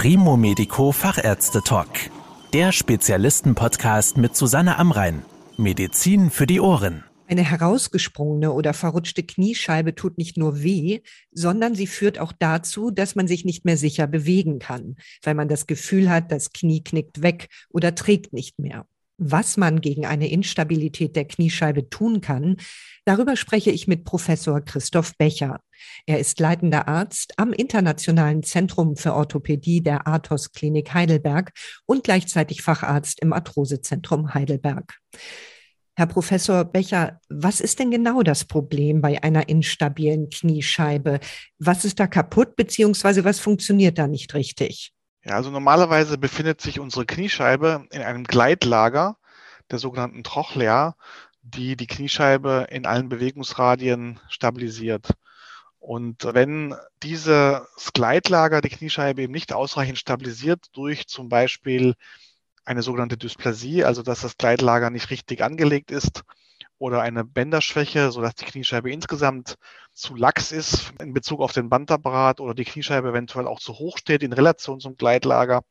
Primo Medico Fachärzte Talk. Der Spezialisten-Podcast mit Susanne Amrein. Medizin für die Ohren. Eine herausgesprungene oder verrutschte Kniescheibe tut nicht nur weh, sondern sie führt auch dazu, dass man sich nicht mehr sicher bewegen kann, weil man das Gefühl hat, das Knie knickt weg oder trägt nicht mehr. Was man gegen eine Instabilität der Kniescheibe tun kann, darüber spreche ich mit Professor Christoph Becher. Er ist leitender Arzt am Internationalen Zentrum für Orthopädie der Athos Klinik Heidelberg und gleichzeitig Facharzt im Arthrosezentrum Heidelberg. Herr Professor Becher, was ist denn genau das Problem bei einer instabilen Kniescheibe? Was ist da kaputt, beziehungsweise was funktioniert da nicht richtig? Ja, also normalerweise befindet sich unsere Kniescheibe in einem Gleitlager der sogenannten Trochlea, die die Kniescheibe in allen Bewegungsradien stabilisiert. Und wenn dieses Gleitlager die Kniescheibe eben nicht ausreichend stabilisiert durch zum Beispiel eine sogenannte Dysplasie, also dass das Gleitlager nicht richtig angelegt ist, oder eine Bänderschwäche, sodass die Kniescheibe insgesamt zu lax ist in Bezug auf den Bandapparat oder die Kniescheibe eventuell auch zu hoch steht in Relation zum Gleitlager,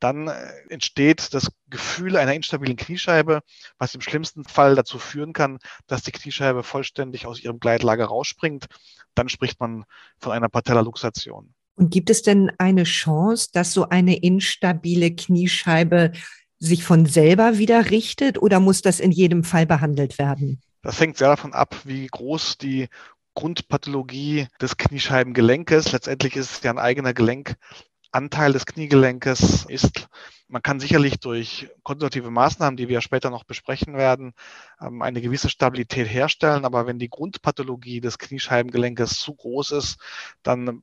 dann äh, entsteht das Gefühl einer instabilen Kniescheibe, was im schlimmsten Fall dazu führen kann, dass die Kniescheibe vollständig aus ihrem Gleitlager rausspringt. Dann spricht man von einer Patellaluxation. Und gibt es denn eine Chance, dass so eine instabile Kniescheibe sich von selber wieder richtet oder muss das in jedem Fall behandelt werden? Das hängt sehr davon ab, wie groß die Grundpathologie des Kniescheibengelenkes, letztendlich ist es ja ein eigener Gelenkanteil des Kniegelenkes ist. Man kann sicherlich durch konservative Maßnahmen, die wir später noch besprechen werden, ähm, eine gewisse Stabilität herstellen. Aber wenn die Grundpathologie des Kniescheibengelenkes zu groß ist, dann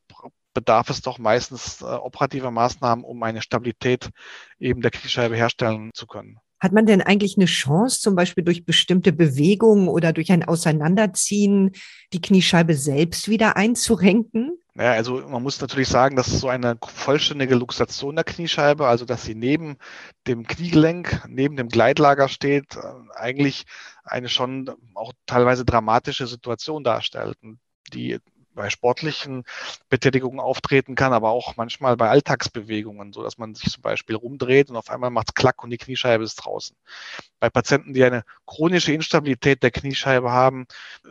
bedarf es doch meistens äh, operativer Maßnahmen, um eine Stabilität eben der Kniescheibe herstellen zu können. Hat man denn eigentlich eine Chance, zum Beispiel durch bestimmte Bewegungen oder durch ein Auseinanderziehen die Kniescheibe selbst wieder einzurenken? Ja, also man muss natürlich sagen, dass so eine vollständige Luxation der Kniescheibe, also dass sie neben dem Kniegelenk, neben dem Gleitlager steht, äh, eigentlich eine schon auch teilweise dramatische Situation darstellt. die bei sportlichen Betätigungen auftreten kann, aber auch manchmal bei Alltagsbewegungen, so dass man sich zum Beispiel rumdreht und auf einmal macht es Klack und die Kniescheibe ist draußen. Bei Patienten, die eine chronische Instabilität der Kniescheibe haben,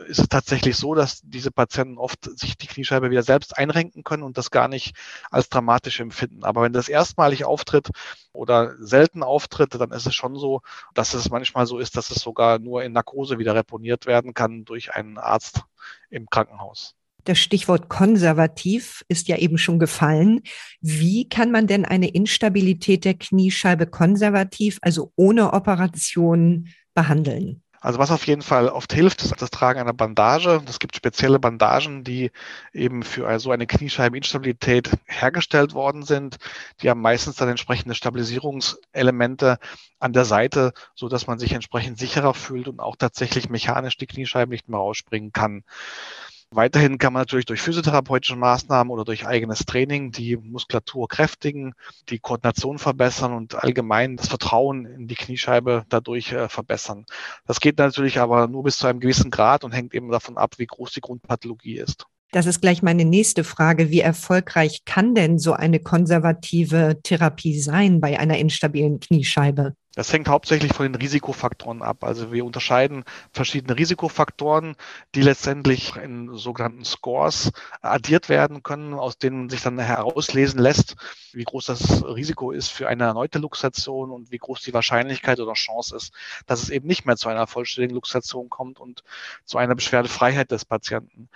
ist es tatsächlich so, dass diese Patienten oft sich die Kniescheibe wieder selbst einrenken können und das gar nicht als dramatisch empfinden. Aber wenn das erstmalig auftritt oder selten auftritt, dann ist es schon so, dass es manchmal so ist, dass es sogar nur in Narkose wieder reponiert werden kann durch einen Arzt im Krankenhaus. Das Stichwort konservativ ist ja eben schon gefallen. Wie kann man denn eine Instabilität der Kniescheibe konservativ, also ohne Operation, behandeln? Also was auf jeden Fall oft hilft, ist das Tragen einer Bandage. Es gibt spezielle Bandagen, die eben für so eine Kniescheibeninstabilität hergestellt worden sind. Die haben meistens dann entsprechende Stabilisierungselemente an der Seite, so dass man sich entsprechend sicherer fühlt und auch tatsächlich mechanisch die Kniescheibe nicht mehr rausspringen kann. Weiterhin kann man natürlich durch physiotherapeutische Maßnahmen oder durch eigenes Training die Muskulatur kräftigen, die Koordination verbessern und allgemein das Vertrauen in die Kniescheibe dadurch äh, verbessern. Das geht natürlich aber nur bis zu einem gewissen Grad und hängt eben davon ab, wie groß die Grundpathologie ist. Das ist gleich meine nächste Frage. Wie erfolgreich kann denn so eine konservative Therapie sein bei einer instabilen Kniescheibe? Das hängt hauptsächlich von den Risikofaktoren ab. Also wir unterscheiden verschiedene Risikofaktoren, die letztendlich in sogenannten Scores addiert werden können, aus denen sich dann herauslesen lässt, wie groß das Risiko ist für eine erneute Luxation und wie groß die Wahrscheinlichkeit oder Chance ist, dass es eben nicht mehr zu einer vollständigen Luxation kommt und zu einer Beschwerdefreiheit des Patienten.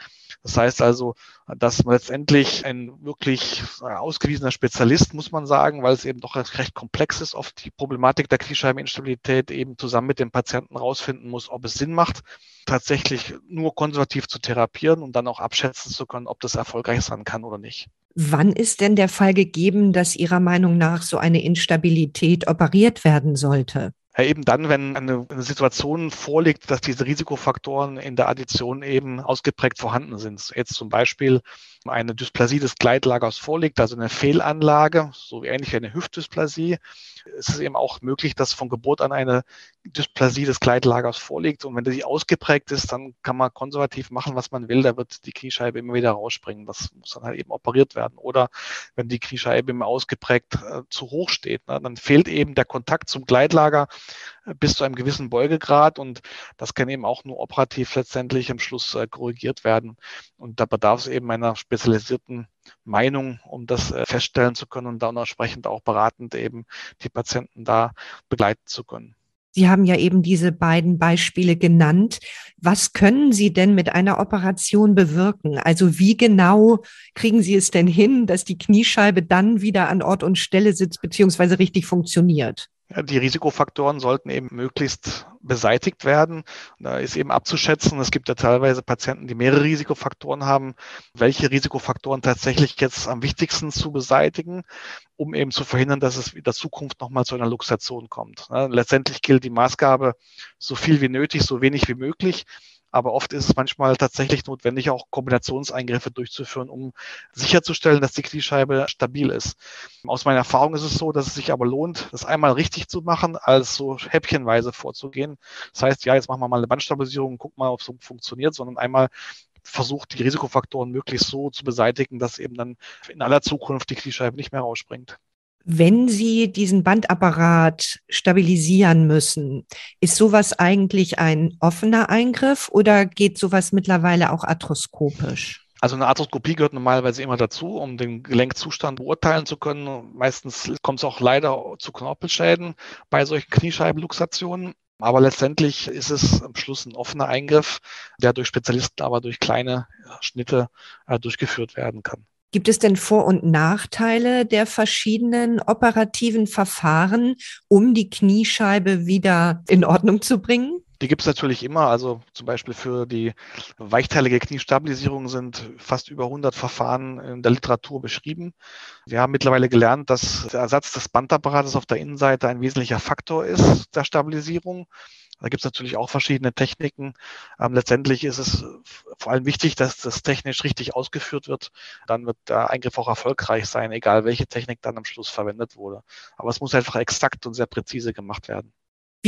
Das heißt also, dass man letztendlich ein wirklich ausgewiesener Spezialist, muss man sagen, weil es eben doch recht komplex ist, oft die Problematik der Kniescheibeninstabilität eben zusammen mit dem Patienten rausfinden muss, ob es Sinn macht, tatsächlich nur konservativ zu therapieren und dann auch abschätzen zu können, ob das erfolgreich sein kann oder nicht. Wann ist denn der Fall gegeben, dass Ihrer Meinung nach so eine Instabilität operiert werden sollte? Ja, eben dann, wenn eine, eine, Situation vorliegt, dass diese Risikofaktoren in der Addition eben ausgeprägt vorhanden sind. Jetzt zum Beispiel eine Dysplasie des Gleitlagers vorliegt, also eine Fehlanlage, so ähnlich wie eine Hüftdysplasie, ist es eben auch möglich, dass von Geburt an eine Dysplasie des Gleitlagers vorliegt. Und wenn die ausgeprägt ist, dann kann man konservativ machen, was man will. Da wird die Kniescheibe immer wieder rausspringen. Das muss dann halt eben operiert werden. Oder wenn die Kniescheibe immer ausgeprägt äh, zu hoch steht, ne, dann fehlt eben der Kontakt zum Gleitlager bis zu einem gewissen Beugegrad. Und das kann eben auch nur operativ letztendlich am Schluss äh, korrigiert werden. Und da bedarf es eben einer spezialisierten Meinung, um das äh, feststellen zu können und dann entsprechend auch beratend eben die Patienten da begleiten zu können. Sie haben ja eben diese beiden Beispiele genannt. Was können Sie denn mit einer Operation bewirken? Also wie genau kriegen Sie es denn hin, dass die Kniescheibe dann wieder an Ort und Stelle sitzt beziehungsweise richtig funktioniert? Die Risikofaktoren sollten eben möglichst beseitigt werden. Da ist eben abzuschätzen, es gibt ja teilweise Patienten, die mehrere Risikofaktoren haben, welche Risikofaktoren tatsächlich jetzt am wichtigsten zu beseitigen, um eben zu verhindern, dass es in der Zukunft nochmal zu einer Luxation kommt. Letztendlich gilt die Maßgabe, so viel wie nötig, so wenig wie möglich. Aber oft ist es manchmal tatsächlich notwendig, auch Kombinationseingriffe durchzuführen, um sicherzustellen, dass die Kniescheibe stabil ist. Aus meiner Erfahrung ist es so, dass es sich aber lohnt, das einmal richtig zu machen, als so häppchenweise vorzugehen. Das heißt, ja, jetzt machen wir mal eine Bandstabilisierung, guck mal, ob es so funktioniert, sondern einmal versucht, die Risikofaktoren möglichst so zu beseitigen, dass eben dann in aller Zukunft die Kniescheibe nicht mehr rausspringt. Wenn Sie diesen Bandapparat stabilisieren müssen, ist sowas eigentlich ein offener Eingriff oder geht sowas mittlerweile auch arthroskopisch? Also eine Arthroskopie gehört normalerweise immer dazu, um den Gelenkzustand beurteilen zu können. Meistens kommt es auch leider zu Knorpelschäden bei solchen Kniescheibenluxationen. Aber letztendlich ist es am Schluss ein offener Eingriff, der durch Spezialisten aber durch kleine Schnitte äh, durchgeführt werden kann. Gibt es denn Vor- und Nachteile der verschiedenen operativen Verfahren, um die Kniescheibe wieder in Ordnung zu bringen? Die gibt es natürlich immer. Also zum Beispiel für die weichteilige Kniestabilisierung sind fast über 100 Verfahren in der Literatur beschrieben. Wir haben mittlerweile gelernt, dass der Ersatz des Bandapparates auf der Innenseite ein wesentlicher Faktor ist der Stabilisierung. Da gibt es natürlich auch verschiedene Techniken. Ähm, letztendlich ist es vor allem wichtig, dass das technisch richtig ausgeführt wird. Dann wird der Eingriff auch erfolgreich sein, egal welche Technik dann am Schluss verwendet wurde. Aber es muss einfach exakt und sehr präzise gemacht werden.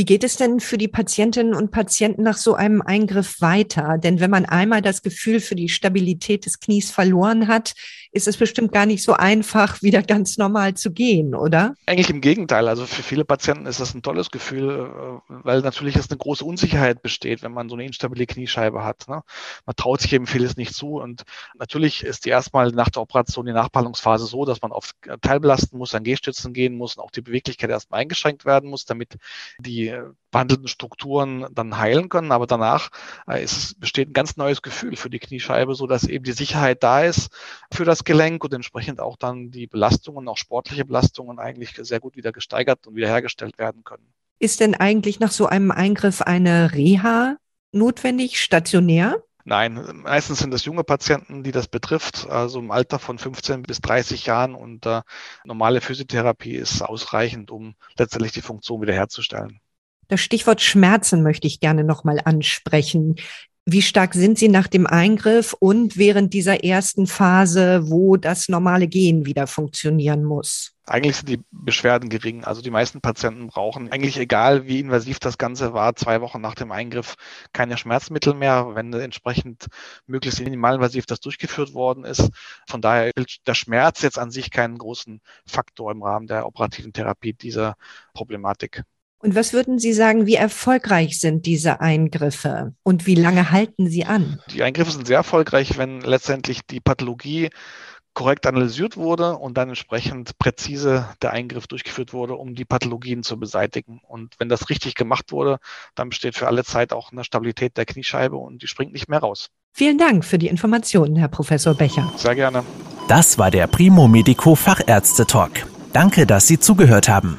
Wie geht es denn für die Patientinnen und Patienten nach so einem Eingriff weiter? Denn wenn man einmal das Gefühl für die Stabilität des Knies verloren hat, ist es bestimmt gar nicht so einfach, wieder ganz normal zu gehen, oder? Eigentlich im Gegenteil. Also für viele Patienten ist das ein tolles Gefühl, äh, weil natürlich es eine große Unsicherheit besteht, wenn man so eine instabile Kniescheibe hat. Ne? Man traut sich eben vieles nicht zu. Und natürlich ist die erstmal nach der Operation die Nachbehandlungsphase so, dass man oft teilbelasten muss, an Gehstützen gehen muss und auch die Beweglichkeit erstmal eingeschränkt werden muss, damit die die behandelten Strukturen dann heilen können. Aber danach äh, es, besteht ein ganz neues Gefühl für die Kniescheibe, so dass eben die Sicherheit da ist für das Gelenk und entsprechend auch dann die Belastungen, auch sportliche Belastungen eigentlich sehr gut wieder gesteigert und wiederhergestellt werden können. Ist denn eigentlich nach so einem Eingriff eine Reha notwendig, stationär? Nein, meistens sind es junge Patienten, die das betrifft, also im Alter von 15 bis 30 Jahren und äh, normale Physiotherapie ist ausreichend, um letztendlich die Funktion wiederherzustellen. Das Stichwort Schmerzen möchte ich gerne nochmal ansprechen. Wie stark sind Sie nach dem Eingriff und während dieser ersten Phase, wo das normale Gehen wieder funktionieren muss? Eigentlich sind die Beschwerden gering. Also die meisten Patienten brauchen eigentlich egal, wie invasiv das Ganze war, zwei Wochen nach dem Eingriff keine Schmerzmittel mehr, wenn entsprechend möglichst minimalinvasiv das durchgeführt worden ist. Von daher spielt der Schmerz jetzt an sich keinen großen Faktor im Rahmen der operativen Therapie dieser Problematik. Und was würden Sie sagen, wie erfolgreich sind diese Eingriffe und wie lange halten sie an? Die Eingriffe sind sehr erfolgreich, wenn letztendlich die Pathologie korrekt analysiert wurde und dann entsprechend präzise der Eingriff durchgeführt wurde, um die Pathologien zu beseitigen. Und wenn das richtig gemacht wurde, dann besteht für alle Zeit auch eine Stabilität der Kniescheibe und die springt nicht mehr raus. Vielen Dank für die Informationen, Herr Professor Becher. Sehr gerne. Das war der Primo Medico Fachärzte Talk. Danke, dass Sie zugehört haben.